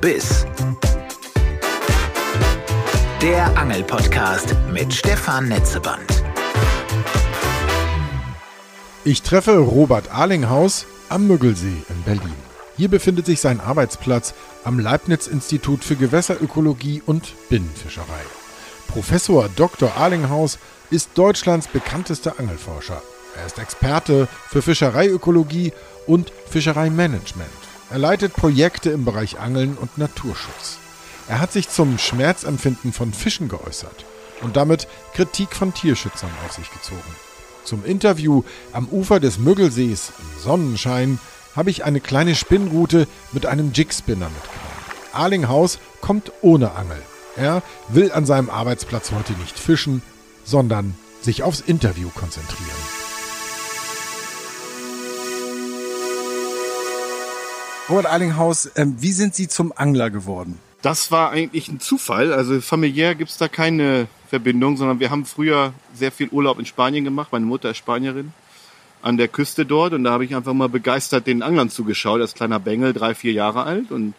Biss. Der Angelpodcast mit Stefan Netzeband. Ich treffe Robert Arlinghaus am Müggelsee in Berlin. Hier befindet sich sein Arbeitsplatz am Leibniz-Institut für Gewässerökologie und Binnenfischerei. Professor Dr. Arlinghaus ist Deutschlands bekanntester Angelforscher. Er ist Experte für Fischereiökologie und Fischereimanagement. Er leitet Projekte im Bereich Angeln und Naturschutz. Er hat sich zum Schmerzempfinden von Fischen geäußert und damit Kritik von Tierschützern auf sich gezogen. Zum Interview am Ufer des Müggelsees im Sonnenschein habe ich eine kleine Spinnrute mit einem Jigspinner mitgenommen. Arlinghaus kommt ohne Angel. Er will an seinem Arbeitsplatz heute nicht fischen, sondern sich aufs Interview konzentrieren. Robert Eilinghaus, äh, wie sind Sie zum Angler geworden? Das war eigentlich ein Zufall. Also familiär gibt's da keine Verbindung, sondern wir haben früher sehr viel Urlaub in Spanien gemacht. Meine Mutter ist Spanierin an der Küste dort und da habe ich einfach mal begeistert den Anglern zugeschaut als kleiner Bengel, drei, vier Jahre alt und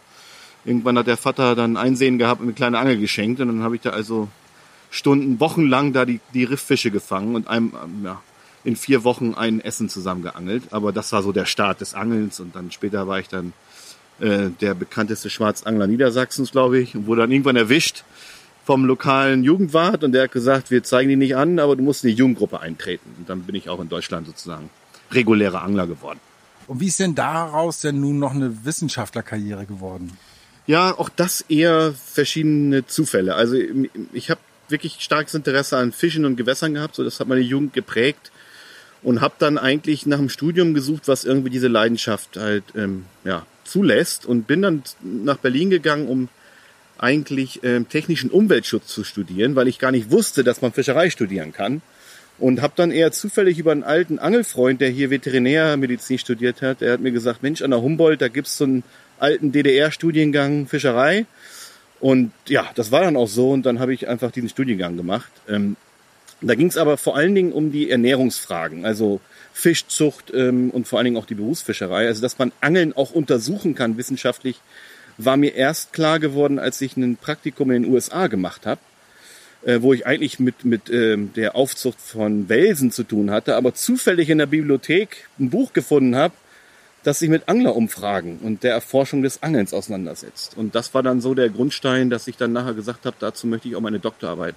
irgendwann hat der Vater dann Einsehen gehabt und eine kleine Angel geschenkt und dann habe ich da also Stunden, wochenlang da die, die Rifffische gefangen und einem, ja, in vier Wochen ein Essen zusammen geangelt. Aber das war so der Start des Angelns und dann später war ich dann äh, der bekannteste Schwarzangler Niedersachsens, glaube ich, und wurde dann irgendwann erwischt vom lokalen Jugendwart und der hat gesagt, wir zeigen die nicht an, aber du musst in die Jugendgruppe eintreten. Und dann bin ich auch in Deutschland sozusagen regulärer Angler geworden. Und wie ist denn daraus denn nun noch eine Wissenschaftlerkarriere geworden? Ja, auch das eher verschiedene Zufälle. Also ich habe wirklich starkes Interesse an Fischen und Gewässern gehabt, so das hat meine Jugend geprägt und habe dann eigentlich nach einem Studium gesucht, was irgendwie diese Leidenschaft halt ähm, ja, zulässt und bin dann nach Berlin gegangen, um eigentlich ähm, technischen Umweltschutz zu studieren, weil ich gar nicht wusste, dass man Fischerei studieren kann und habe dann eher zufällig über einen alten Angelfreund, der hier Veterinärmedizin studiert hat, der hat mir gesagt, Mensch, an der Humboldt, da gibt's so einen alten DDR-Studiengang Fischerei und ja, das war dann auch so und dann habe ich einfach diesen Studiengang gemacht. Ähm, da ging es aber vor allen Dingen um die Ernährungsfragen, also Fischzucht ähm, und vor allen Dingen auch die Berufsfischerei. Also dass man Angeln auch untersuchen kann wissenschaftlich, war mir erst klar geworden, als ich ein Praktikum in den USA gemacht habe, äh, wo ich eigentlich mit, mit ähm, der Aufzucht von Welsen zu tun hatte, aber zufällig in der Bibliothek ein Buch gefunden habe, das sich mit Anglerumfragen und der Erforschung des Angelns auseinandersetzt. Und das war dann so der Grundstein, dass ich dann nachher gesagt habe, dazu möchte ich auch meine Doktorarbeit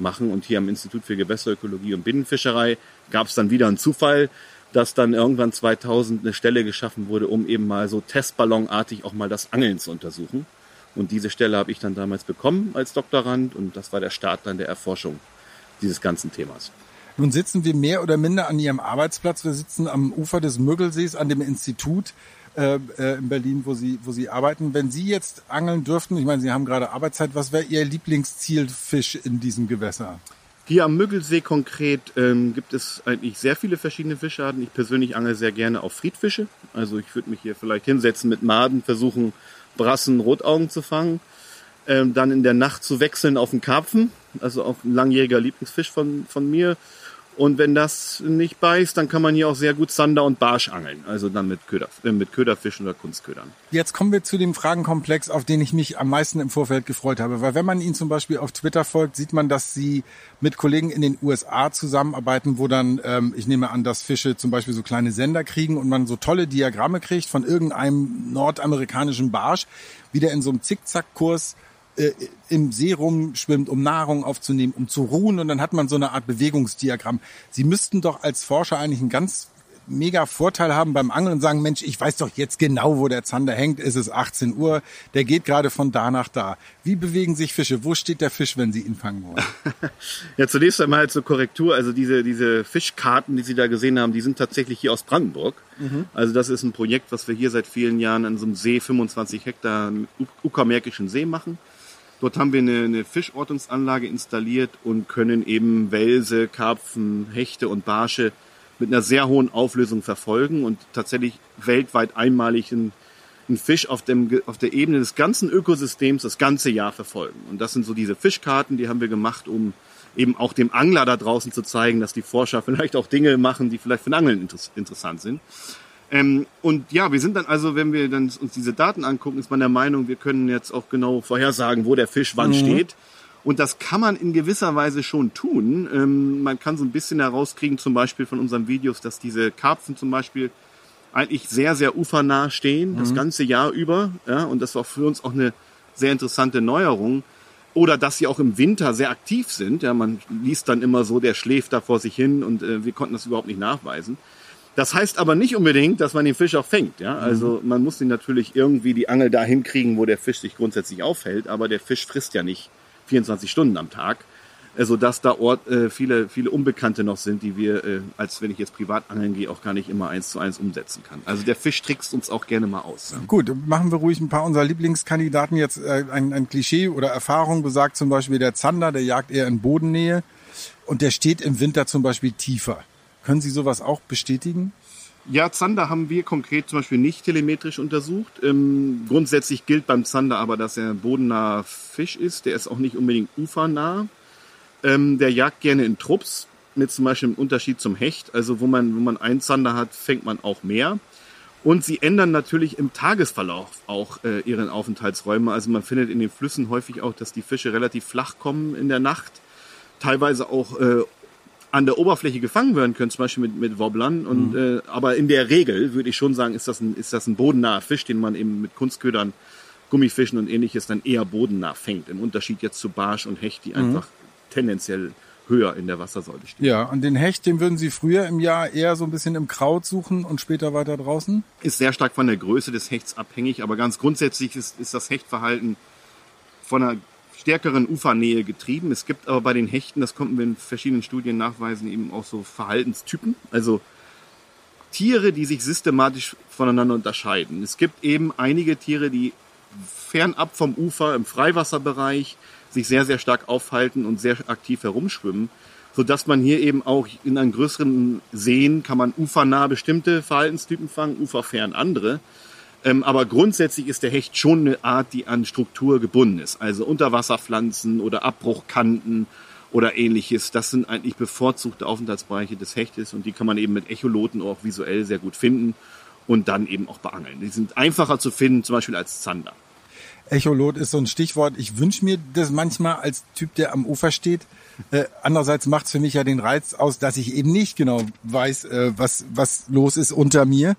machen. Und hier am Institut für Gewässerökologie und Binnenfischerei gab es dann wieder einen Zufall, dass dann irgendwann 2000 eine Stelle geschaffen wurde, um eben mal so testballonartig auch mal das Angeln zu untersuchen. Und diese Stelle habe ich dann damals bekommen als Doktorand und das war der Start dann der Erforschung dieses ganzen Themas. Nun sitzen wir mehr oder minder an Ihrem Arbeitsplatz. Wir sitzen am Ufer des Müggelsees an dem Institut äh, äh, in Berlin, wo Sie, wo Sie arbeiten. Wenn Sie jetzt angeln dürften, ich meine, Sie haben gerade Arbeitszeit, was wäre Ihr Lieblingszielfisch in diesem Gewässer? Hier am Müggelsee konkret ähm, gibt es eigentlich sehr viele verschiedene Fischarten. Ich persönlich angel sehr gerne auf Friedfische. Also ich würde mich hier vielleicht hinsetzen mit Maden, versuchen Brassen, Rotaugen zu fangen. Ähm, dann in der Nacht zu wechseln auf den Karpfen, also auch ein langjähriger Lieblingsfisch von, von mir. Und wenn das nicht beißt, dann kann man hier auch sehr gut Sander und Barsch angeln. Also dann mit, Köder, äh, mit Köderfischen oder Kunstködern. Jetzt kommen wir zu dem Fragenkomplex, auf den ich mich am meisten im Vorfeld gefreut habe. Weil wenn man Ihnen zum Beispiel auf Twitter folgt, sieht man, dass Sie mit Kollegen in den USA zusammenarbeiten, wo dann, ähm, ich nehme an, dass Fische zum Beispiel so kleine Sender kriegen und man so tolle Diagramme kriegt von irgendeinem nordamerikanischen Barsch, wieder in so einem Zickzackkurs äh, im See rumschwimmt, um Nahrung aufzunehmen, um zu ruhen und dann hat man so eine Art Bewegungsdiagramm. Sie müssten doch als Forscher eigentlich einen ganz mega Vorteil haben beim Angeln und sagen, Mensch, ich weiß doch jetzt genau, wo der Zander hängt. Ist es 18 Uhr? Der geht gerade von da nach da. Wie bewegen sich Fische? Wo steht der Fisch, wenn Sie ihn fangen wollen? ja, zunächst einmal zur Korrektur. Also diese, diese Fischkarten, die Sie da gesehen haben, die sind tatsächlich hier aus Brandenburg. Mhm. Also das ist ein Projekt, was wir hier seit vielen Jahren an so einem See, 25 Hektar Uckermärkischen See machen. Dort haben wir eine, eine Fischortungsanlage installiert und können eben Welse, Karpfen, Hechte und Barsche mit einer sehr hohen Auflösung verfolgen und tatsächlich weltweit einmalig einen, einen Fisch auf, dem, auf der Ebene des ganzen Ökosystems das ganze Jahr verfolgen. Und das sind so diese Fischkarten, die haben wir gemacht, um eben auch dem Angler da draußen zu zeigen, dass die Forscher vielleicht auch Dinge machen, die vielleicht für den Angeln interessant sind. Ähm, und ja, wir sind dann also, wenn wir dann uns diese Daten angucken, ist man der Meinung, wir können jetzt auch genau vorhersagen, wo der Fisch wann mhm. steht. Und das kann man in gewisser Weise schon tun. Ähm, man kann so ein bisschen herauskriegen, zum Beispiel von unseren Videos, dass diese Karpfen zum Beispiel eigentlich sehr, sehr ufernah stehen, mhm. das ganze Jahr über. Ja, und das war für uns auch eine sehr interessante Neuerung. Oder dass sie auch im Winter sehr aktiv sind. Ja, man liest dann immer so, der schläft da vor sich hin und äh, wir konnten das überhaupt nicht nachweisen. Das heißt aber nicht unbedingt, dass man den Fisch auch fängt. Ja? Also mhm. man muss ihn natürlich irgendwie die Angel da hinkriegen, wo der Fisch sich grundsätzlich aufhält. Aber der Fisch frisst ja nicht 24 Stunden am Tag, äh, so dass da Ort, äh, viele, viele Unbekannte noch sind, die wir, äh, als wenn ich jetzt privat angeln gehe, auch gar nicht immer eins zu eins umsetzen kann. Also der Fisch trickst uns auch gerne mal aus. Ja. Gut, machen wir ruhig ein paar unserer Lieblingskandidaten jetzt. Äh, ein, ein Klischee oder Erfahrung besagt zum Beispiel der Zander, der jagt eher in Bodennähe und der steht im Winter zum Beispiel tiefer. Können Sie sowas auch bestätigen? Ja, Zander haben wir konkret zum Beispiel nicht telemetrisch untersucht. Ähm, grundsätzlich gilt beim Zander aber, dass er bodennaher Fisch ist. Der ist auch nicht unbedingt ufernah. Ähm, der jagt gerne in Trupps, mit zum Beispiel im Unterschied zum Hecht. Also wo man, wo man einen Zander hat, fängt man auch mehr. Und sie ändern natürlich im Tagesverlauf auch äh, ihren Aufenthaltsräume. Also man findet in den Flüssen häufig auch, dass die Fische relativ flach kommen in der Nacht. Teilweise auch äh, an der Oberfläche gefangen werden können, zum Beispiel mit, mit Wobblern. Und, mhm. äh, aber in der Regel würde ich schon sagen, ist das, ein, ist das ein bodennaher Fisch, den man eben mit Kunstködern, Gummifischen und ähnliches dann eher bodennah fängt. Im Unterschied jetzt zu Barsch und Hecht, die mhm. einfach tendenziell höher in der Wassersäule stehen. Ja, und den Hecht, den würden Sie früher im Jahr eher so ein bisschen im Kraut suchen und später weiter draußen? Ist sehr stark von der Größe des Hechts abhängig, aber ganz grundsätzlich ist, ist das Hechtverhalten von einer stärkeren Ufernähe getrieben. Es gibt aber bei den Hechten, das konnten wir in verschiedenen Studien nachweisen, eben auch so Verhaltenstypen. Also Tiere, die sich systematisch voneinander unterscheiden. Es gibt eben einige Tiere, die fernab vom Ufer im Freiwasserbereich sich sehr, sehr stark aufhalten und sehr aktiv herumschwimmen, sodass man hier eben auch in einem größeren Seen kann man ufernah bestimmte Verhaltenstypen fangen, uferfern andere. Ähm, aber grundsätzlich ist der Hecht schon eine Art, die an Struktur gebunden ist. Also Unterwasserpflanzen oder Abbruchkanten oder ähnliches. Das sind eigentlich bevorzugte Aufenthaltsbereiche des Hechtes und die kann man eben mit Echoloten auch visuell sehr gut finden und dann eben auch beangeln. Die sind einfacher zu finden, zum Beispiel als Zander. Echolot ist so ein Stichwort. Ich wünsche mir das manchmal als Typ, der am Ufer steht. Äh, andererseits macht es für mich ja den Reiz aus, dass ich eben nicht genau weiß, äh, was, was los ist unter mir,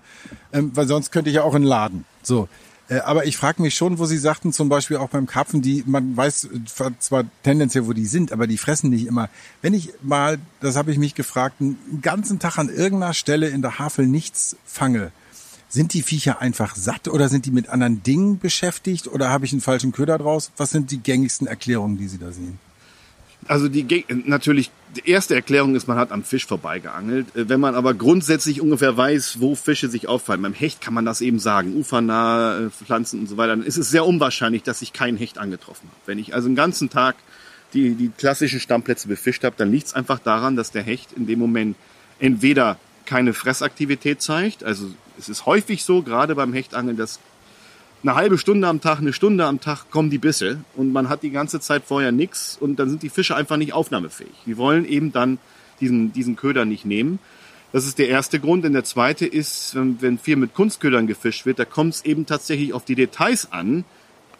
ähm, weil sonst könnte ich ja auch in den Laden. So. Äh, aber ich frage mich schon, wo Sie sagten, zum Beispiel auch beim Karpfen, die, man weiß zwar tendenziell, wo die sind, aber die fressen nicht immer. Wenn ich mal, das habe ich mich gefragt, einen ganzen Tag an irgendeiner Stelle in der Havel nichts fange, sind die Viecher einfach satt oder sind die mit anderen Dingen beschäftigt oder habe ich einen falschen Köder draus? Was sind die gängigsten Erklärungen, die Sie da sehen? Also die natürlich die erste Erklärung ist, man hat am Fisch vorbeigeangelt. Äh, wenn man aber grundsätzlich ungefähr weiß, wo Fische sich auffallen, beim Hecht kann man das eben sagen, ufernahe Pflanzen und so weiter, dann ist es sehr unwahrscheinlich, dass ich keinen Hecht angetroffen habe. Wenn ich also den ganzen Tag die, die klassischen Stammplätze befischt habe, dann liegt es einfach daran, dass der Hecht in dem Moment entweder keine Fressaktivität zeigt, also es ist häufig so, gerade beim Hechtangeln, dass eine halbe Stunde am Tag, eine Stunde am Tag kommen die Bisse und man hat die ganze Zeit vorher nichts und dann sind die Fische einfach nicht aufnahmefähig. Die wollen eben dann diesen, diesen Köder nicht nehmen. Das ist der erste Grund. Und der zweite ist, wenn, wenn viel mit Kunstködern gefischt wird, da kommt es eben tatsächlich auf die Details an,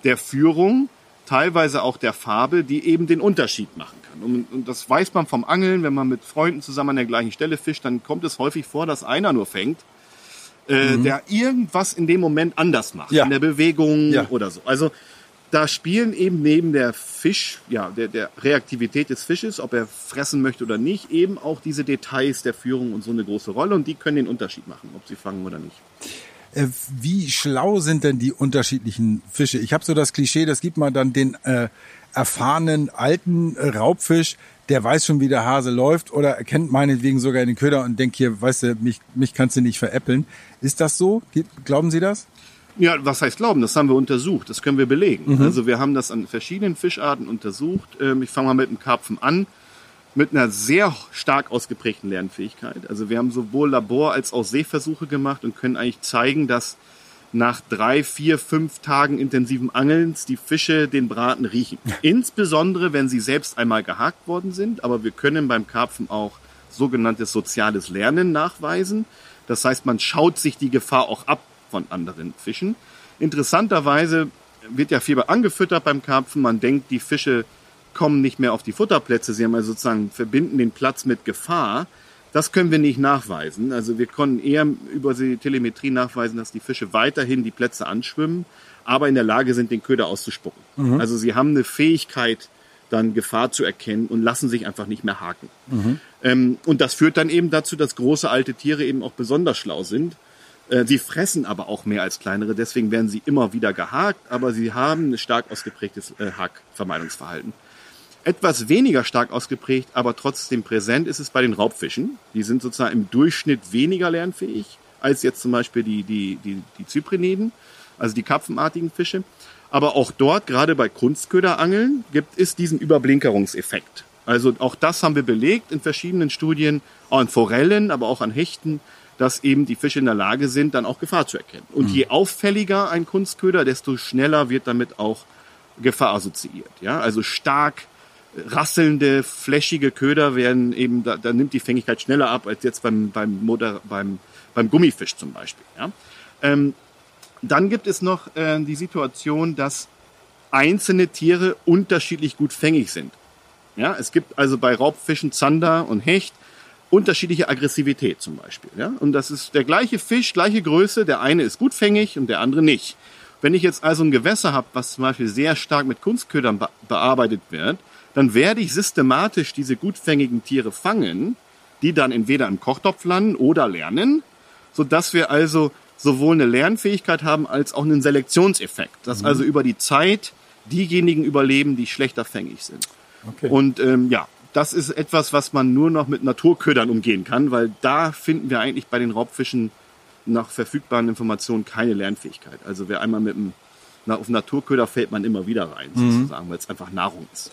der Führung, teilweise auch der Farbe, die eben den Unterschied machen kann. Und, und das weiß man vom Angeln, wenn man mit Freunden zusammen an der gleichen Stelle fischt, dann kommt es häufig vor, dass einer nur fängt äh, mhm. der irgendwas in dem Moment anders macht, ja. in der Bewegung ja. oder so. Also da spielen eben neben der Fisch, ja, der, der Reaktivität des Fisches, ob er fressen möchte oder nicht, eben auch diese Details der Führung und so eine große Rolle und die können den Unterschied machen, ob sie fangen oder nicht. Äh, wie schlau sind denn die unterschiedlichen Fische? Ich habe so das Klischee, das gibt man dann den äh, erfahrenen alten Raubfisch, der weiß schon, wie der Hase läuft oder erkennt meinetwegen sogar den Köder und denkt hier, weißt du, mich, mich kannst du nicht veräppeln. Ist das so? Glauben Sie das? Ja, was heißt glauben? Das haben wir untersucht. Das können wir belegen. Mhm. Also wir haben das an verschiedenen Fischarten untersucht. Ähm, ich fange mal mit dem Karpfen an. Mit einer sehr stark ausgeprägten Lernfähigkeit. Also wir haben sowohl Labor- als auch Seeversuche gemacht und können eigentlich zeigen, dass nach drei, vier, fünf Tagen intensiven Angelns die Fische den Braten riechen. Insbesondere, wenn sie selbst einmal gehakt worden sind. Aber wir können beim Karpfen auch sogenanntes soziales Lernen nachweisen. Das heißt, man schaut sich die Gefahr auch ab von anderen Fischen. Interessanterweise wird ja Fieber angefüttert beim Karpfen. Man denkt, die Fische kommen nicht mehr auf die Futterplätze. Sie haben also sozusagen verbinden den Platz mit Gefahr. Das können wir nicht nachweisen. Also wir konnten eher über die Telemetrie nachweisen, dass die Fische weiterhin die Plätze anschwimmen, aber in der Lage sind, den Köder auszuspucken. Mhm. Also sie haben eine Fähigkeit, dann Gefahr zu erkennen und lassen sich einfach nicht mehr haken. Mhm. Ähm, und das führt dann eben dazu, dass große alte Tiere eben auch besonders schlau sind. Äh, sie fressen aber auch mehr als kleinere, deswegen werden sie immer wieder gehakt, aber sie haben ein stark ausgeprägtes äh, Hakvermeidungsverhalten. Etwas weniger stark ausgeprägt, aber trotzdem präsent ist es bei den Raubfischen. Die sind sozusagen im Durchschnitt weniger lernfähig als jetzt zum Beispiel die, die, die, die Zypriniden, also die karpfenartigen Fische. Aber auch dort, gerade bei Kunstköderangeln, gibt es diesen Überblinkerungseffekt. Also auch das haben wir belegt in verschiedenen Studien, auch an Forellen, aber auch an Hechten, dass eben die Fische in der Lage sind, dann auch Gefahr zu erkennen. Und mhm. je auffälliger ein Kunstköder, desto schneller wird damit auch Gefahr assoziiert. Ja, also stark rasselnde, flächige Köder werden eben, da, da nimmt die Fängigkeit schneller ab als jetzt beim, beim, Moder, beim, beim Gummifisch zum Beispiel. Ja? Ähm, dann gibt es noch äh, die Situation, dass einzelne Tiere unterschiedlich gut fängig sind. Ja, es gibt also bei Raubfischen, Zander und Hecht unterschiedliche Aggressivität zum Beispiel. Ja? Und das ist der gleiche Fisch, gleiche Größe, der eine ist gut fängig und der andere nicht. Wenn ich jetzt also ein Gewässer habe, was zum Beispiel sehr stark mit Kunstködern be bearbeitet wird, dann werde ich systematisch diese gutfängigen Tiere fangen, die dann entweder im Kochtopf landen oder lernen, so dass wir also sowohl eine Lernfähigkeit haben als auch einen Selektionseffekt, dass mhm. also über die Zeit diejenigen überleben, die schlechter fängig sind. Okay. Und ähm, ja, das ist etwas, was man nur noch mit Naturködern umgehen kann, weil da finden wir eigentlich bei den Raubfischen nach verfügbaren Informationen keine Lernfähigkeit. Also wer einmal mit na, auf Naturköder fällt man immer wieder rein, mhm. sozusagen, mhm. weil es einfach Nahrung ist.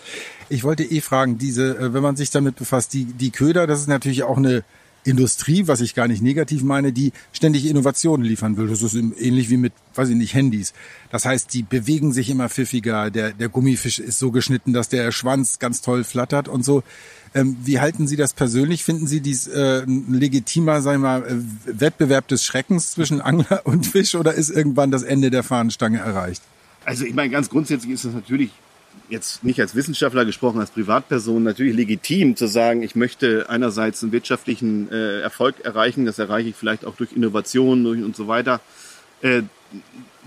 Ich wollte eh fragen, diese, äh, wenn man sich damit befasst, die, die Köder, das ist natürlich auch eine Industrie, was ich gar nicht negativ meine, die ständig Innovationen liefern will. Das ist ähnlich wie mit, weiß ich nicht, Handys. Das heißt, die bewegen sich immer pfiffiger. Der, der Gummifisch ist so geschnitten, dass der Schwanz ganz toll flattert und so. Ähm, wie halten Sie das persönlich? Finden Sie dies äh, ein legitimer, sagen wir äh, Wettbewerb des Schreckens zwischen Angler und Fisch oder ist irgendwann das Ende der Fahnenstange erreicht? Also ich meine, ganz grundsätzlich ist es natürlich jetzt nicht als Wissenschaftler gesprochen, als Privatperson natürlich legitim zu sagen, ich möchte einerseits einen wirtschaftlichen äh, Erfolg erreichen, das erreiche ich vielleicht auch durch Innovationen und so weiter. Äh,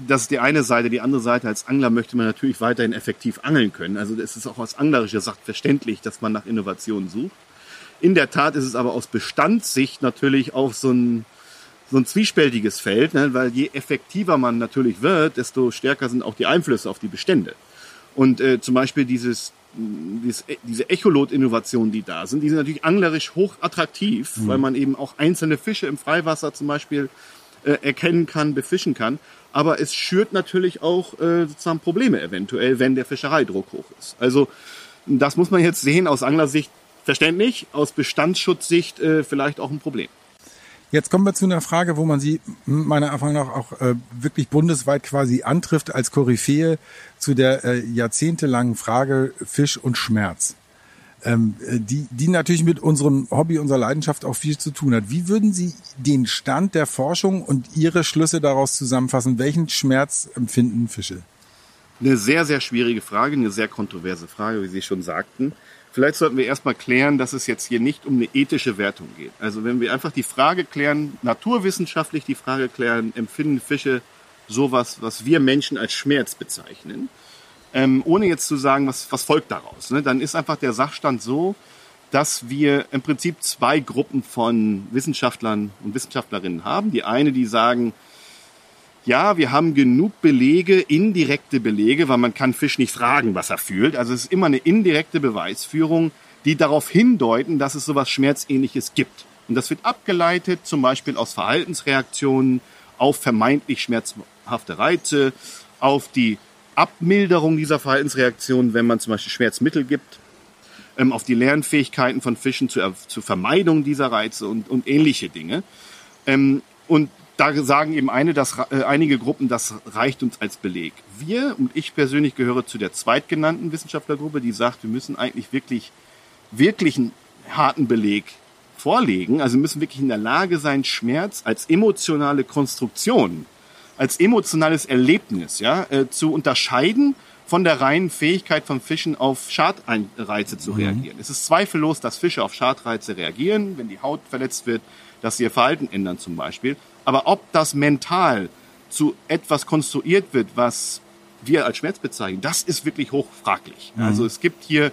das ist die eine Seite. Die andere Seite, als Angler möchte man natürlich weiterhin effektiv angeln können. Also es ist auch aus anglerischer Sicht verständlich, dass man nach Innovationen sucht. In der Tat ist es aber aus Bestandssicht natürlich auch so ein, so ein zwiespältiges Feld, ne? weil je effektiver man natürlich wird, desto stärker sind auch die Einflüsse auf die Bestände. Und äh, zum Beispiel dieses, dieses diese Echolot-Innovationen, die da sind, die sind natürlich anglerisch hoch attraktiv, mhm. weil man eben auch einzelne Fische im Freiwasser zum Beispiel äh, erkennen kann, befischen kann. Aber es schürt natürlich auch äh, sozusagen Probleme eventuell, wenn der Fischereidruck hoch ist. Also das muss man jetzt sehen aus Anglersicht verständlich, aus Bestandsschutzsicht äh, vielleicht auch ein Problem. Jetzt kommen wir zu einer Frage, wo man sie meiner Erfahrung nach auch äh, wirklich bundesweit quasi antrifft als Koryphäe zu der äh, jahrzehntelangen Frage Fisch und Schmerz. Ähm, äh, die, die natürlich mit unserem Hobby, unserer Leidenschaft auch viel zu tun hat. Wie würden Sie den Stand der Forschung und Ihre Schlüsse daraus zusammenfassen? Welchen Schmerz empfinden Fische? Eine sehr, sehr schwierige Frage, eine sehr kontroverse Frage, wie Sie schon sagten. Vielleicht sollten wir erstmal klären, dass es jetzt hier nicht um eine ethische Wertung geht. Also wenn wir einfach die Frage klären, naturwissenschaftlich die Frage klären, empfinden Fische sowas, was wir Menschen als Schmerz bezeichnen, ähm, ohne jetzt zu sagen, was, was folgt daraus, ne? dann ist einfach der Sachstand so, dass wir im Prinzip zwei Gruppen von Wissenschaftlern und Wissenschaftlerinnen haben. Die eine, die sagen, ja, wir haben genug Belege, indirekte Belege, weil man kann Fisch nicht fragen, was er fühlt. Also es ist immer eine indirekte Beweisführung, die darauf hindeuten, dass es sowas Schmerzähnliches gibt. Und das wird abgeleitet zum Beispiel aus Verhaltensreaktionen auf vermeintlich schmerzhafte Reize, auf die Abmilderung dieser Verhaltensreaktionen, wenn man zum Beispiel Schmerzmittel gibt, ähm, auf die Lernfähigkeiten von Fischen zur, Vermeidung dieser Reize und, und ähnliche Dinge. Ähm, und da sagen eben eine, dass, äh, einige Gruppen, das reicht uns als Beleg. Wir und ich persönlich gehöre zu der zweitgenannten Wissenschaftlergruppe, die sagt, wir müssen eigentlich wirklich, wirklich einen harten Beleg vorlegen. Also müssen wirklich in der Lage sein, Schmerz als emotionale Konstruktion, als emotionales Erlebnis, ja, äh, zu unterscheiden von der reinen Fähigkeit von Fischen auf Schadreize zu reagieren. Es ist zweifellos, dass Fische auf Schadreize reagieren, wenn die Haut verletzt wird, dass sie ihr Verhalten ändern zum Beispiel. Aber ob das mental zu etwas konstruiert wird, was wir als Schmerz bezeichnen, das ist wirklich hochfraglich. Also es gibt hier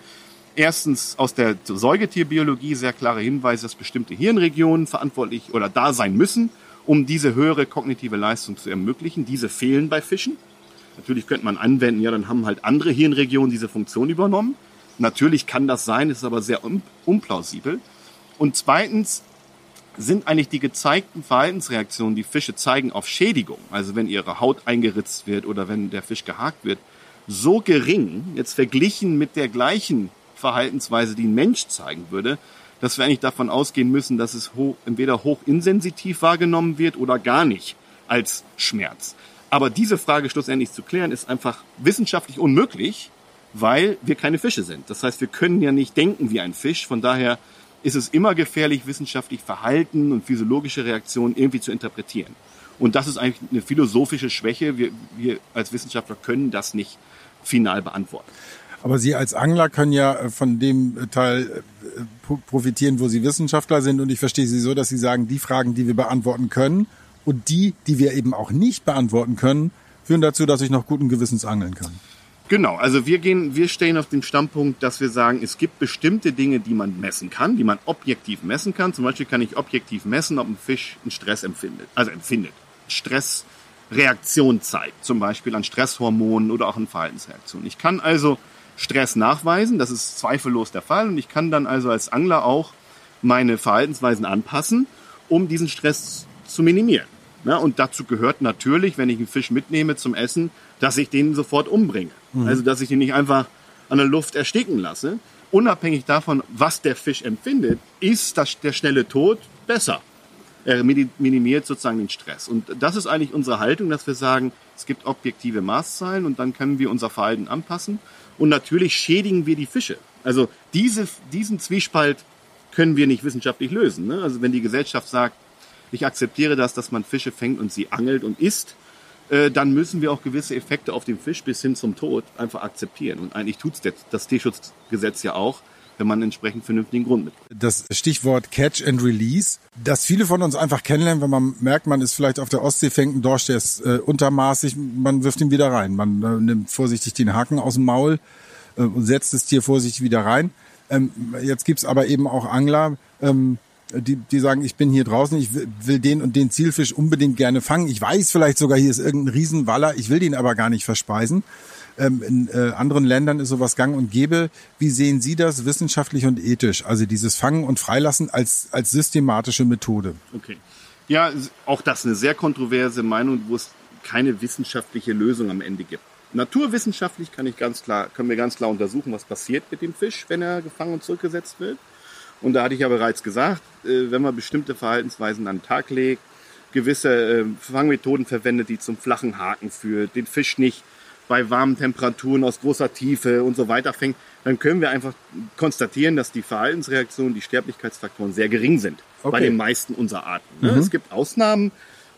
erstens aus der Säugetierbiologie sehr klare Hinweise, dass bestimmte Hirnregionen verantwortlich oder da sein müssen, um diese höhere kognitive Leistung zu ermöglichen. Diese fehlen bei Fischen. Natürlich könnte man anwenden, ja, dann haben halt andere Hirnregionen diese Funktion übernommen. Natürlich kann das sein, ist aber sehr un unplausibel. Und zweitens sind eigentlich die gezeigten Verhaltensreaktionen, die Fische zeigen auf Schädigung, also wenn ihre Haut eingeritzt wird oder wenn der Fisch gehakt wird, so gering, jetzt verglichen mit der gleichen Verhaltensweise, die ein Mensch zeigen würde, dass wir eigentlich davon ausgehen müssen, dass es hoch, entweder hochinsensitiv wahrgenommen wird oder gar nicht als Schmerz. Aber diese Frage schlussendlich zu klären, ist einfach wissenschaftlich unmöglich, weil wir keine Fische sind. Das heißt, wir können ja nicht denken wie ein Fisch. Von daher ist es immer gefährlich, wissenschaftlich Verhalten und physiologische Reaktionen irgendwie zu interpretieren. Und das ist eigentlich eine philosophische Schwäche. Wir, wir als Wissenschaftler können das nicht final beantworten. Aber Sie als Angler können ja äh, von dem Teil äh, profitieren, wo Sie Wissenschaftler sind. Und ich verstehe Sie so, dass Sie sagen, die Fragen, die wir beantworten können und die, die wir eben auch nicht beantworten können, führen dazu, dass ich noch guten Gewissens angeln kann. Genau, also wir gehen, wir stehen auf dem Standpunkt, dass wir sagen, es gibt bestimmte Dinge, die man messen kann, die man objektiv messen kann. Zum Beispiel kann ich objektiv messen, ob ein Fisch einen Stress empfindet, also empfindet. Stressreaktion zeigt, zum Beispiel an Stresshormonen oder auch an Verhaltensreaktionen. Ich kann also Stress nachweisen, das ist zweifellos der Fall und ich kann dann also als Angler auch meine Verhaltensweisen anpassen, um diesen Stress zu minimieren. Und dazu gehört natürlich, wenn ich einen Fisch mitnehme zum Essen, dass ich den sofort umbringe. Mhm. Also, dass ich ihn nicht einfach an der Luft ersticken lasse. Unabhängig davon, was der Fisch empfindet, ist das, der schnelle Tod besser. Er minimiert sozusagen den Stress. Und das ist eigentlich unsere Haltung, dass wir sagen, es gibt objektive Maßzahlen und dann können wir unser Verhalten anpassen. Und natürlich schädigen wir die Fische. Also diese, diesen Zwiespalt können wir nicht wissenschaftlich lösen. Ne? Also wenn die Gesellschaft sagt, ich akzeptiere das, dass man Fische fängt und sie angelt und isst, äh, dann müssen wir auch gewisse Effekte auf den Fisch bis hin zum Tod einfach akzeptieren. Und eigentlich tut es das Tierschutzgesetz ja auch, wenn man entsprechend vernünftigen Grund mit. Das Stichwort Catch and Release, das viele von uns einfach kennenlernen, wenn man merkt, man ist vielleicht auf der Ostsee, fängt ein Dorsch, der ist äh, untermaßig, man wirft ihn wieder rein. Man äh, nimmt vorsichtig den Haken aus dem Maul äh, und setzt das Tier vorsichtig wieder rein. Ähm, jetzt gibt's aber eben auch Angler, ähm, die, die sagen, ich bin hier draußen, ich will, den und den Zielfisch unbedingt gerne fangen. Ich weiß vielleicht sogar, hier ist irgendein Riesenwaller, ich will den aber gar nicht verspeisen. Ähm, in äh, anderen Ländern ist sowas gang und gäbe. Wie sehen Sie das wissenschaftlich und ethisch? Also dieses Fangen und Freilassen als, als systematische Methode. Okay. Ja, auch das eine sehr kontroverse Meinung, wo es keine wissenschaftliche Lösung am Ende gibt. Naturwissenschaftlich kann ich ganz klar, können wir ganz klar untersuchen, was passiert mit dem Fisch, wenn er gefangen und zurückgesetzt wird. Und da hatte ich ja bereits gesagt, äh, wenn man bestimmte Verhaltensweisen an den Tag legt, gewisse äh, Fangmethoden verwendet, die zum flachen Haken führt, den Fisch nicht bei warmen Temperaturen aus großer Tiefe und so weiter fängt, dann können wir einfach konstatieren, dass die Verhaltensreaktionen, die Sterblichkeitsfaktoren sehr gering sind okay. bei den meisten unserer Arten. Ne? Mhm. Es gibt Ausnahmen.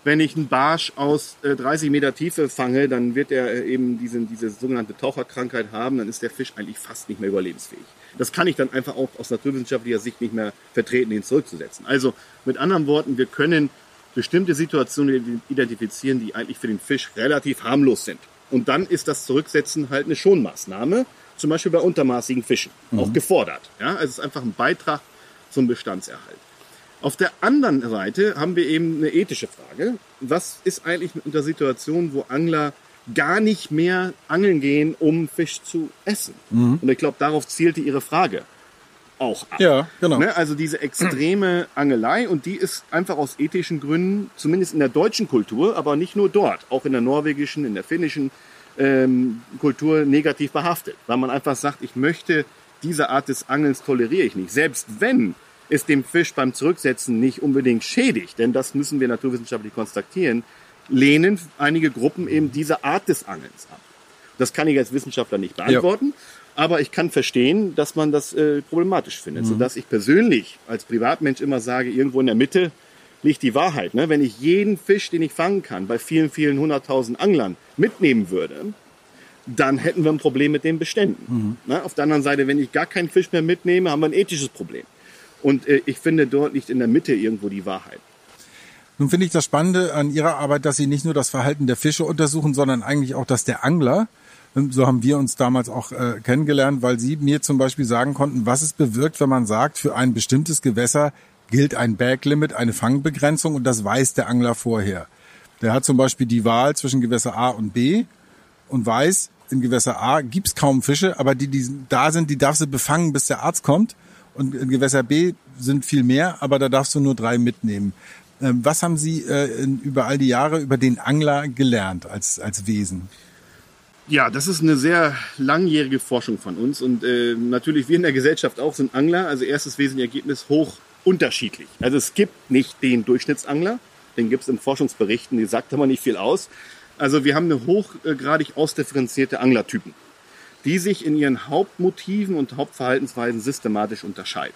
Wenn ich einen Barsch aus 30 äh, Meter Tiefe fange, dann wird er eben diese, diese sogenannte Taucherkrankheit haben, dann ist der Fisch eigentlich fast nicht mehr überlebensfähig. Das kann ich dann einfach auch aus naturwissenschaftlicher Sicht nicht mehr vertreten, ihn zurückzusetzen. Also mit anderen Worten, wir können bestimmte Situationen identifizieren, die eigentlich für den Fisch relativ harmlos sind. Und dann ist das Zurücksetzen halt eine Schonmaßnahme, zum Beispiel bei untermaßigen Fischen, mhm. auch gefordert. Ja, also es ist einfach ein Beitrag zum Bestandserhalt. Auf der anderen Seite haben wir eben eine ethische Frage. Was ist eigentlich mit der Situation, wo Angler gar nicht mehr angeln gehen, um Fisch zu essen. Mhm. Und ich glaube, darauf zielte Ihre Frage auch ab. Ja, genau. Ne? Also diese extreme Angelei und die ist einfach aus ethischen Gründen, zumindest in der deutschen Kultur, aber nicht nur dort, auch in der norwegischen, in der finnischen ähm, Kultur negativ behaftet, weil man einfach sagt, ich möchte diese Art des Angelns toleriere ich nicht, selbst wenn es dem Fisch beim Zurücksetzen nicht unbedingt schädigt, denn das müssen wir naturwissenschaftlich konstatieren, lehnen einige Gruppen eben diese Art des Angelns ab. Das kann ich als Wissenschaftler nicht beantworten. Ja. Aber ich kann verstehen, dass man das äh, problematisch findet, mhm. sodass ich persönlich als Privatmensch immer sage, irgendwo in der Mitte liegt die Wahrheit. Ne? Wenn ich jeden Fisch, den ich fangen kann, bei vielen, vielen hunderttausend Anglern mitnehmen würde, dann hätten wir ein Problem mit den Beständen. Mhm. Ne? Auf der anderen Seite, wenn ich gar keinen Fisch mehr mitnehme, haben wir ein ethisches Problem. Und äh, ich finde, dort liegt in der Mitte irgendwo die Wahrheit. Nun finde ich das Spannende an Ihrer Arbeit, dass Sie nicht nur das Verhalten der Fische untersuchen, sondern eigentlich auch das der Angler. So haben wir uns damals auch äh, kennengelernt, weil Sie mir zum Beispiel sagen konnten, was es bewirkt, wenn man sagt, für ein bestimmtes Gewässer gilt ein Baglimit, eine Fangbegrenzung und das weiß der Angler vorher. Der hat zum Beispiel die Wahl zwischen Gewässer A und B und weiß, in Gewässer A gibt's kaum Fische, aber die, die da sind, die darfst du befangen, bis der Arzt kommt. Und in Gewässer B sind viel mehr, aber da darfst du nur drei mitnehmen. Ähm, was haben Sie äh, über all die Jahre über den Angler gelernt als, als Wesen? Ja, das ist eine sehr langjährige Forschung von uns und äh, natürlich wir in der Gesellschaft auch sind Angler. Also erstes Wesenergebnis hoch unterschiedlich. Also es gibt nicht den Durchschnittsangler, den gibt es in Forschungsberichten, die sagt aber nicht viel aus. Also wir haben eine hochgradig ausdifferenzierte Anglertypen, die sich in ihren Hauptmotiven und Hauptverhaltensweisen systematisch unterscheiden.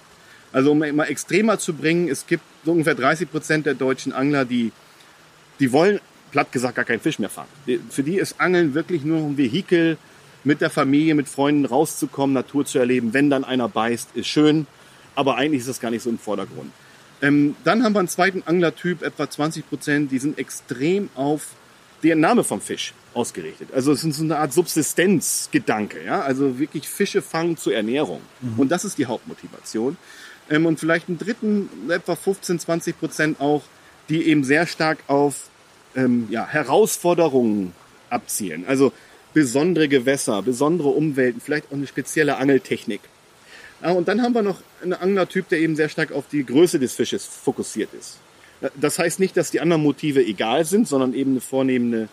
Also um mal extremer zu bringen, es gibt so ungefähr 30 Prozent der deutschen Angler, die, die wollen, platt gesagt, gar keinen Fisch mehr fangen. Für die ist Angeln wirklich nur ein Vehikel, mit der Familie, mit Freunden rauszukommen, Natur zu erleben. Wenn dann einer beißt, ist schön, aber eigentlich ist das gar nicht so im Vordergrund. Ähm, dann haben wir einen zweiten Anglertyp, etwa 20 Prozent, die sind extrem auf die Entnahme vom Fisch ausgerichtet. Also es ist so eine Art Subsistenzgedanke, ja, also wirklich Fische fangen zur Ernährung. Mhm. Und das ist die Hauptmotivation. Ähm, und vielleicht einen dritten, etwa 15, 20 Prozent auch, die eben sehr stark auf ähm, ja, Herausforderungen abzielen. Also besondere Gewässer, besondere Umwelten, vielleicht auch eine spezielle Angeltechnik. Ja, und dann haben wir noch einen Anglertyp, der eben sehr stark auf die Größe des Fisches fokussiert ist. Das heißt nicht, dass die anderen Motive egal sind, sondern eben eine vornehmende äh,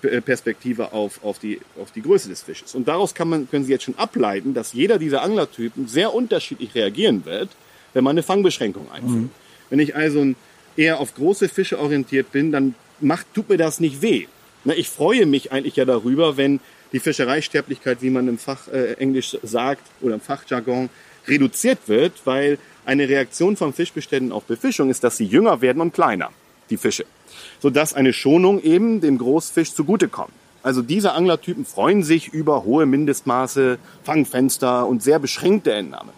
Perspektive auf, auf, die, auf die Größe des Fisches. Und daraus kann man, können Sie jetzt schon ableiten, dass jeder dieser Anglertypen sehr unterschiedlich reagieren wird, wenn man eine Fangbeschränkung einführt. Mhm. Wenn ich also eher auf große Fische orientiert bin, dann macht, tut mir das nicht weh. ich freue mich eigentlich ja darüber, wenn die Fischereisterblichkeit, wie man im Fach äh, Englisch sagt oder im Fachjargon, reduziert wird, weil eine Reaktion von Fischbeständen auf Befischung ist, dass sie jünger werden und kleiner, die Fische. Sodass eine Schonung eben dem Großfisch zugutekommt. Also diese Anglertypen freuen sich über hohe Mindestmaße, Fangfenster und sehr beschränkte Entnahme.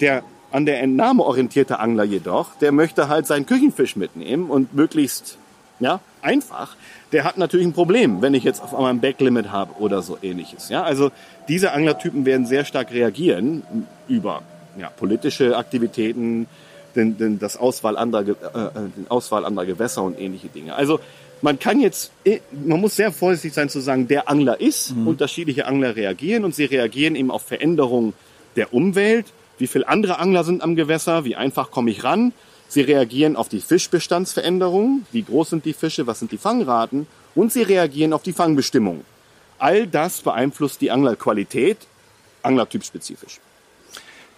Der an der Entnahme orientierte Angler jedoch, der möchte halt seinen Küchenfisch mitnehmen und möglichst ja, einfach. Der hat natürlich ein Problem, wenn ich jetzt auf einmal ein Backlimit habe oder so ähnliches. Ja, also diese Anglertypen werden sehr stark reagieren über ja, politische Aktivitäten, den, den, das Auswahl anderer, äh, äh, den Auswahl anderer Gewässer und ähnliche Dinge. Also man kann jetzt, äh, man muss sehr vorsichtig sein zu sagen, der Angler ist, mhm. unterschiedliche Angler reagieren und sie reagieren eben auf Veränderungen der Umwelt. Wie viele andere Angler sind am Gewässer? Wie einfach komme ich ran? Sie reagieren auf die Fischbestandsveränderungen. Wie groß sind die Fische? Was sind die Fangraten? Und sie reagieren auf die Fangbestimmung. All das beeinflusst die Anglerqualität, anglertypspezifisch.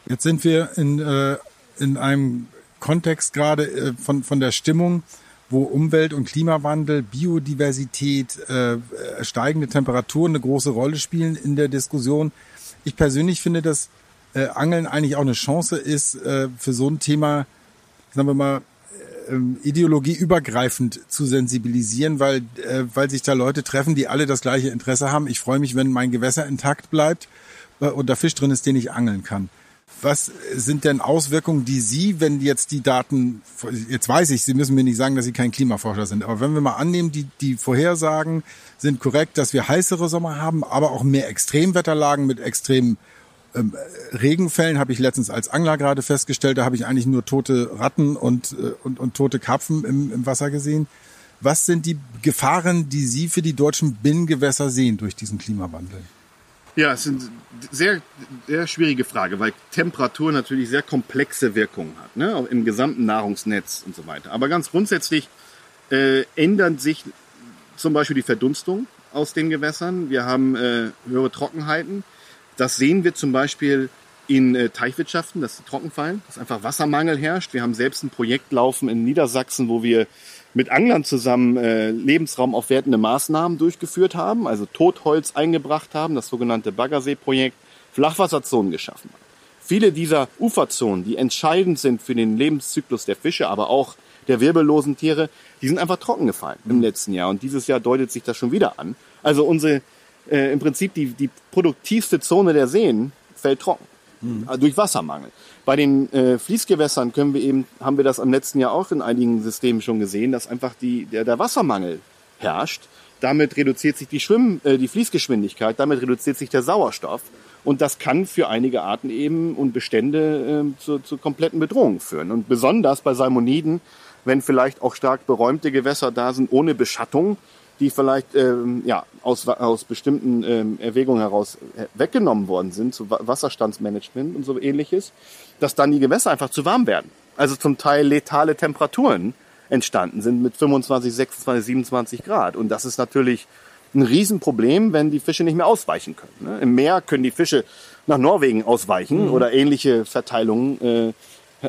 Jetzt sind wir in, äh, in einem Kontext gerade äh, von, von der Stimmung, wo Umwelt- und Klimawandel, Biodiversität, äh, steigende Temperaturen eine große Rolle spielen in der Diskussion. Ich persönlich finde, dass äh, Angeln eigentlich auch eine Chance ist, äh, für so ein Thema, sagen wir mal, äh, ideologieübergreifend zu sensibilisieren, weil, äh, weil sich da Leute treffen, die alle das gleiche Interesse haben. Ich freue mich, wenn mein Gewässer intakt bleibt äh, und da Fisch drin ist, den ich angeln kann. Was sind denn Auswirkungen, die Sie, wenn jetzt die Daten, jetzt weiß ich, Sie müssen mir nicht sagen, dass Sie kein Klimaforscher sind, aber wenn wir mal annehmen, die, die Vorhersagen sind korrekt, dass wir heißere Sommer haben, aber auch mehr Extremwetterlagen mit extremen ähm, Regenfällen, habe ich letztens als Angler gerade festgestellt, da habe ich eigentlich nur tote Ratten und, äh, und, und tote Karpfen im, im Wasser gesehen. Was sind die Gefahren, die Sie für die deutschen Binnengewässer sehen durch diesen Klimawandel? Ja, es ist eine sehr, sehr schwierige Frage, weil Temperatur natürlich sehr komplexe Wirkungen hat, ne? auch im gesamten Nahrungsnetz und so weiter. Aber ganz grundsätzlich äh, ändern sich zum Beispiel die Verdunstung aus den Gewässern. Wir haben äh, höhere Trockenheiten. Das sehen wir zum Beispiel in äh, Teichwirtschaften, dass sie trocken fallen, dass einfach Wassermangel herrscht. Wir haben selbst ein Projekt laufen in Niedersachsen, wo wir mit Anglern zusammen äh, lebensraumaufwertende Maßnahmen durchgeführt haben, also Totholz eingebracht haben, das sogenannte Baggersee-Projekt, Flachwasserzonen geschaffen hat. Viele dieser Uferzonen, die entscheidend sind für den Lebenszyklus der Fische, aber auch der wirbellosen Tiere, die sind einfach trocken gefallen im letzten Jahr. Und dieses Jahr deutet sich das schon wieder an. Also unsere, äh, im Prinzip die, die produktivste Zone der Seen fällt trocken. Mhm. Durch Wassermangel. Bei den äh, Fließgewässern können wir eben, haben wir das im letzten Jahr auch in einigen Systemen schon gesehen, dass einfach die, der, der Wassermangel herrscht. Damit reduziert sich die Schwimm, äh, die Fließgeschwindigkeit, damit reduziert sich der Sauerstoff. Und das kann für einige Arten eben und Bestände äh, zu, zu kompletten Bedrohungen führen. Und besonders bei Salmoniden, wenn vielleicht auch stark beräumte Gewässer da sind ohne Beschattung, die vielleicht ähm, ja, aus, aus bestimmten ähm, Erwägungen heraus äh, weggenommen worden sind, zu Wasserstandsmanagement und so ähnliches, dass dann die Gewässer einfach zu warm werden. Also zum Teil letale Temperaturen entstanden sind mit 25, 26, 27 Grad. Und das ist natürlich ein Riesenproblem, wenn die Fische nicht mehr ausweichen können. Ne? Im Meer können die Fische nach Norwegen ausweichen mhm. oder ähnliche Verteilungen. Äh,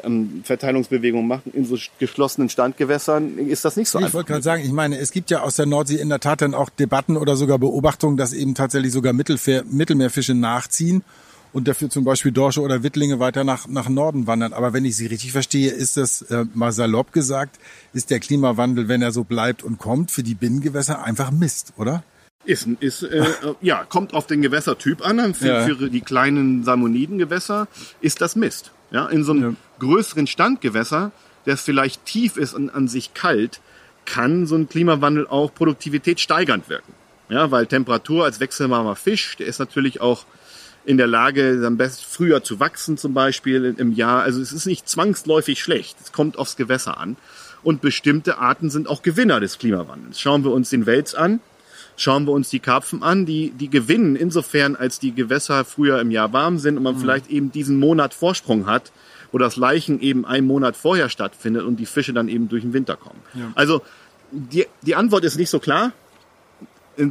ähm, Verteilungsbewegungen machen in so geschlossenen Standgewässern, ist das nicht so ich einfach. Ich wollte gerade sagen, ich meine, es gibt ja aus der Nordsee in der Tat dann auch Debatten oder sogar Beobachtungen, dass eben tatsächlich sogar Mittelmeer, Mittelmeerfische nachziehen und dafür zum Beispiel Dorsche oder Wittlinge weiter nach, nach Norden wandern. Aber wenn ich Sie richtig verstehe, ist das äh, mal salopp gesagt, ist der Klimawandel, wenn er so bleibt und kommt, für die Binnengewässer einfach Mist, oder? Ist, ist äh, ja, kommt auf den Gewässertyp an. Für, ja. für die kleinen Salmonidengewässer ist das Mist. Ja, in so einem ja. Größeren Standgewässer, der vielleicht tief ist und an sich kalt, kann so ein Klimawandel auch Produktivität steigernd wirken. Ja, weil Temperatur als wechselwarmer Fisch, der ist natürlich auch in der Lage, am besten früher zu wachsen zum Beispiel im Jahr. Also es ist nicht zwangsläufig schlecht. Es kommt aufs Gewässer an. Und bestimmte Arten sind auch Gewinner des Klimawandels. Schauen wir uns den Wels an. Schauen wir uns die Karpfen an, die, die gewinnen insofern, als die Gewässer früher im Jahr warm sind und man mhm. vielleicht eben diesen Monat Vorsprung hat, wo das Leichen eben einen Monat vorher stattfindet und die Fische dann eben durch den Winter kommen. Ja. Also die, die Antwort ist nicht so klar.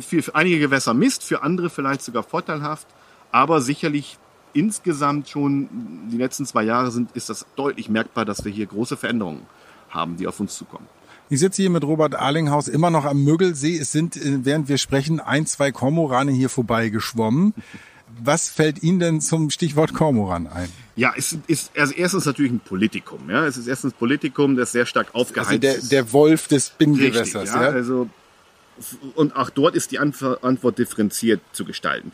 Für einige Gewässer Mist, für andere vielleicht sogar vorteilhaft, aber sicherlich insgesamt schon die letzten zwei Jahre sind, ist das deutlich merkbar, dass wir hier große Veränderungen haben, die auf uns zukommen. Ich sitze hier mit Robert Arlinghaus immer noch am Müggelsee. Es sind, äh, während wir sprechen, ein, zwei Kormorane hier vorbei geschwommen. Was fällt Ihnen denn zum Stichwort Kormoran ein? Ja, es ist also erstens natürlich ein Politikum. Ja, es ist erstens Politikum, das sehr stark aufgeheizt also der, der Wolf des Binnengewässers. ja, ja, also und auch dort ist die Antwort differenziert zu gestalten.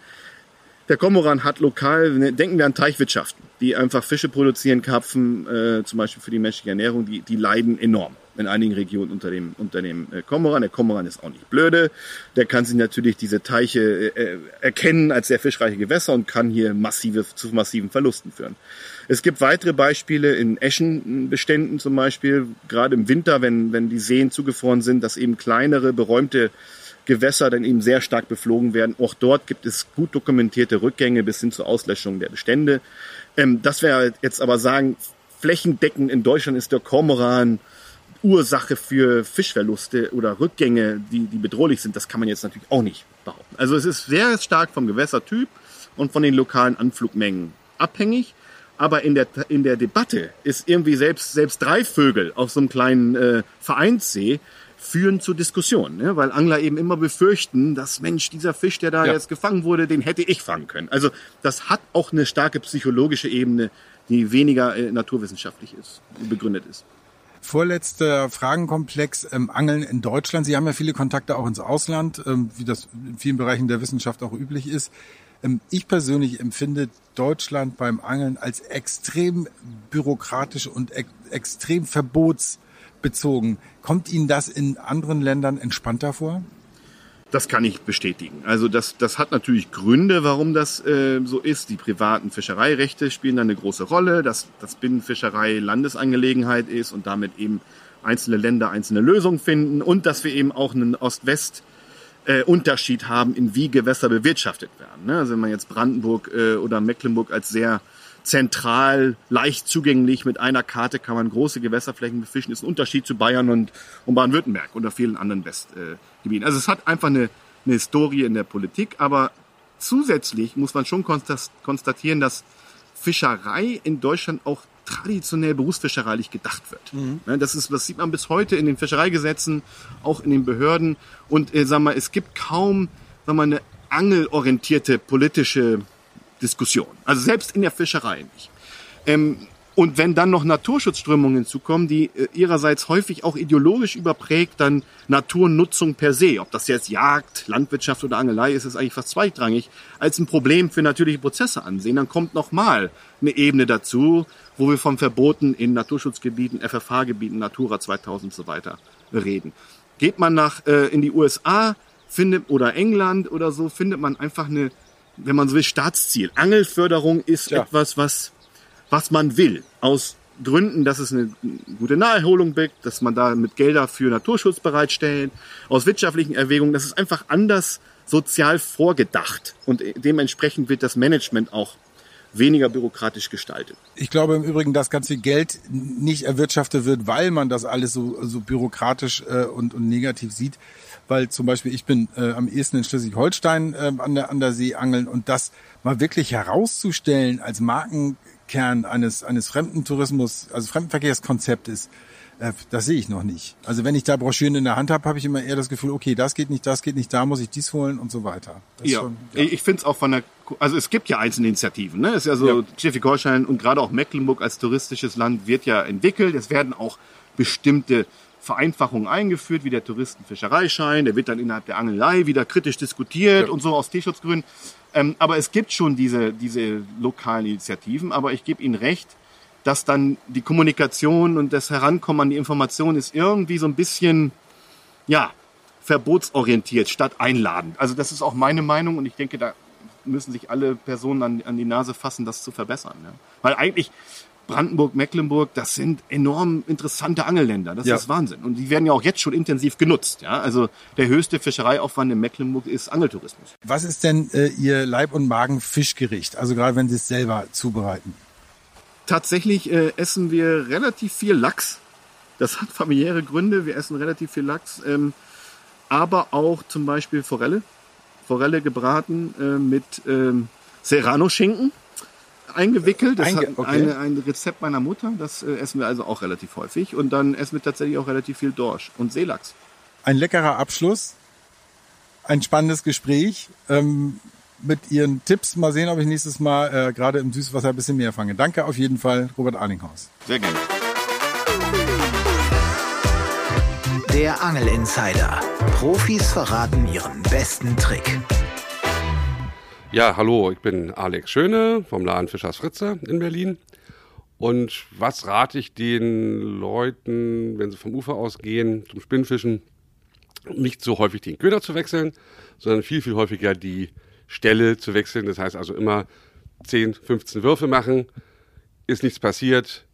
Der Kormoran hat lokal, ne, denken wir an Teichwirtschaften, die einfach Fische produzieren, Karpfen, äh, zum Beispiel für die menschliche Ernährung, die, die leiden enorm in einigen Regionen unter dem, unter dem äh, Kormoran. Der Kormoran ist auch nicht blöde. Der kann sich natürlich diese Teiche äh, erkennen als sehr fischreiche Gewässer und kann hier massive, zu massiven Verlusten führen. Es gibt weitere Beispiele in Eschenbeständen zum Beispiel, gerade im Winter, wenn, wenn die Seen zugefroren sind, dass eben kleinere, beräumte Gewässer dann eben sehr stark beflogen werden. Auch dort gibt es gut dokumentierte Rückgänge bis hin zur Auslöschung der Bestände. Ähm, das wäre jetzt aber sagen, flächendeckend in Deutschland ist der Kormoran Ursache für Fischverluste oder Rückgänge, die, die bedrohlich sind, das kann man jetzt natürlich auch nicht behaupten. Also es ist sehr stark vom Gewässertyp und von den lokalen Anflugmengen abhängig. Aber in der, in der Debatte ist irgendwie selbst, selbst drei Vögel auf so einem kleinen äh, Vereinssee führen zu Diskussionen, ne? weil Angler eben immer befürchten, dass Mensch, dieser Fisch, der da ja. jetzt gefangen wurde, den hätte ich fangen können. Also das hat auch eine starke psychologische Ebene, die weniger äh, naturwissenschaftlich ist, begründet ist. Vorletzter Fragenkomplex, ähm, Angeln in Deutschland. Sie haben ja viele Kontakte auch ins Ausland, ähm, wie das in vielen Bereichen der Wissenschaft auch üblich ist. Ähm, ich persönlich empfinde Deutschland beim Angeln als extrem bürokratisch und ex extrem verbotsbezogen. Kommt Ihnen das in anderen Ländern entspannter vor? Das kann ich bestätigen. Also das, das hat natürlich Gründe, warum das äh, so ist. Die privaten Fischereirechte spielen da eine große Rolle, dass das Binnenfischerei Landesangelegenheit ist und damit eben einzelne Länder einzelne Lösungen finden und dass wir eben auch einen Ost-West äh, Unterschied haben, in wie Gewässer bewirtschaftet werden. Ne? Also wenn man jetzt Brandenburg äh, oder Mecklenburg als sehr zentral, leicht zugänglich mit einer Karte kann man große Gewässerflächen befischen, ist ein Unterschied zu Bayern und, und Baden-Württemberg oder vielen anderen Westgebieten. also es hat einfach eine, eine Historie in der Politik, aber zusätzlich muss man schon konstatieren, dass Fischerei in Deutschland auch traditionell berufsfischereilich gedacht wird. Mhm. Das ist, das sieht man bis heute in den Fischereigesetzen, auch in den Behörden. Und äh, sag mal, es gibt kaum, sag mal, eine angelorientierte politische Diskussion. Also selbst in der Fischerei nicht. Ähm, und wenn dann noch Naturschutzströmungen hinzukommen, die äh, ihrerseits häufig auch ideologisch überprägt dann Naturnutzung per se, ob das jetzt Jagd, Landwirtschaft oder Angelei ist, ist eigentlich fast zweitrangig, als ein Problem für natürliche Prozesse ansehen, dann kommt nochmal eine Ebene dazu, wo wir von Verboten in Naturschutzgebieten, FFH-Gebieten, Natura 2000 und so weiter reden. Geht man nach äh, in die USA findet oder England oder so, findet man einfach eine, wenn man so will, Staatsziel. Angelförderung ist ja. etwas, was was man will. Aus Gründen, dass es eine gute Naherholung gibt, dass man da mit Gelder für Naturschutz bereitstellt, aus wirtschaftlichen Erwägungen, das ist einfach anders sozial vorgedacht und dementsprechend wird das Management auch weniger bürokratisch gestaltet. Ich glaube im Übrigen, dass ganz viel Geld nicht erwirtschaftet wird, weil man das alles so, so bürokratisch äh, und, und negativ sieht. Weil zum Beispiel ich bin äh, am ehesten in Schleswig-Holstein äh, an, der, an der See angeln und das mal wirklich herauszustellen als Marken Kern eines, eines Fremdentourismus, also Fremdenverkehrskonzeptes, äh, das sehe ich noch nicht. Also wenn ich da Broschüren in der Hand habe, habe ich immer eher das Gefühl, okay, das geht nicht, das geht nicht, da muss ich dies holen und so weiter. Ja. Schon, ja. ich finde es auch von der, also es gibt ja einzelne Initiativen, ne? Es ist ja so, ja. Schleswig-Holstein und gerade auch Mecklenburg als touristisches Land wird ja entwickelt. Es werden auch bestimmte Vereinfachungen eingeführt, wie der Touristenfischereischein, der wird dann innerhalb der Angelei wieder kritisch diskutiert ja. und so aus Tierschutzgründen. Ähm, aber es gibt schon diese, diese lokalen Initiativen, aber ich gebe Ihnen recht, dass dann die Kommunikation und das Herankommen an die Information ist irgendwie so ein bisschen, ja, verbotsorientiert statt einladend. Also das ist auch meine Meinung und ich denke, da müssen sich alle Personen an, an die Nase fassen, das zu verbessern. Ne? Weil eigentlich Brandenburg, Mecklenburg, das sind enorm interessante Angelländer. Das ja. ist Wahnsinn. Und die werden ja auch jetzt schon intensiv genutzt. Ja? Also der höchste Fischereiaufwand in Mecklenburg ist Angeltourismus. Was ist denn äh, Ihr Leib- und Magen-Fischgericht? Also gerade wenn Sie es selber zubereiten. Tatsächlich äh, essen wir relativ viel Lachs. Das hat familiäre Gründe. Wir essen relativ viel Lachs. Ähm, aber auch zum Beispiel Forelle. Forelle gebraten äh, mit ähm, Serrano-Schinken eingewickelt. Das Einge okay. eine, ein Rezept meiner Mutter. Das äh, essen wir also auch relativ häufig. Und dann essen wir tatsächlich auch relativ viel Dorsch und Seelachs. Ein leckerer Abschluss. Ein spannendes Gespräch. Ähm, mit Ihren Tipps mal sehen, ob ich nächstes Mal äh, gerade im Süßwasser ein bisschen mehr fange. Danke auf jeden Fall, Robert Arlinghaus. Sehr gerne. Der Angel Insider. Profis verraten ihren besten Trick. Ja, hallo, ich bin Alex Schöne vom Laden Fischers Fritze in Berlin. Und was rate ich den Leuten, wenn sie vom Ufer aus gehen zum Spinnfischen? Nicht so häufig den Köder zu wechseln, sondern viel, viel häufiger die Stelle zu wechseln. Das heißt also immer 10, 15 Würfe machen, ist nichts passiert,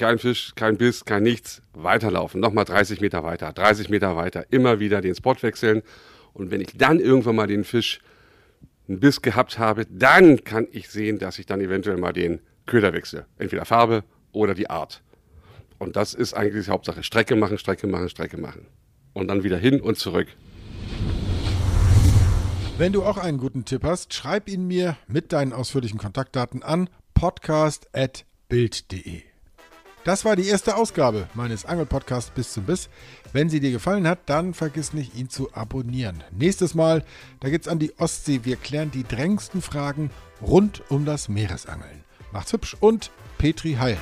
kein Fisch, kein Biss, kein nichts, weiterlaufen, nochmal 30 Meter weiter, 30 Meter weiter, immer wieder den Spot wechseln. Und wenn ich dann irgendwann mal den Fisch einen Biss gehabt habe, dann kann ich sehen, dass ich dann eventuell mal den Köder wechsle. Entweder Farbe oder die Art. Und das ist eigentlich die Hauptsache. Strecke machen, Strecke machen, Strecke machen. Und dann wieder hin und zurück. Wenn du auch einen guten Tipp hast, schreib ihn mir mit deinen ausführlichen Kontaktdaten an podcast.bild.de. Das war die erste Ausgabe meines Angelpodcasts bis zum Biss. Wenn sie dir gefallen hat, dann vergiss nicht, ihn zu abonnieren. Nächstes Mal, da geht's an die Ostsee. Wir klären die drängendsten Fragen rund um das Meeresangeln. Macht's hübsch und Petri Heil.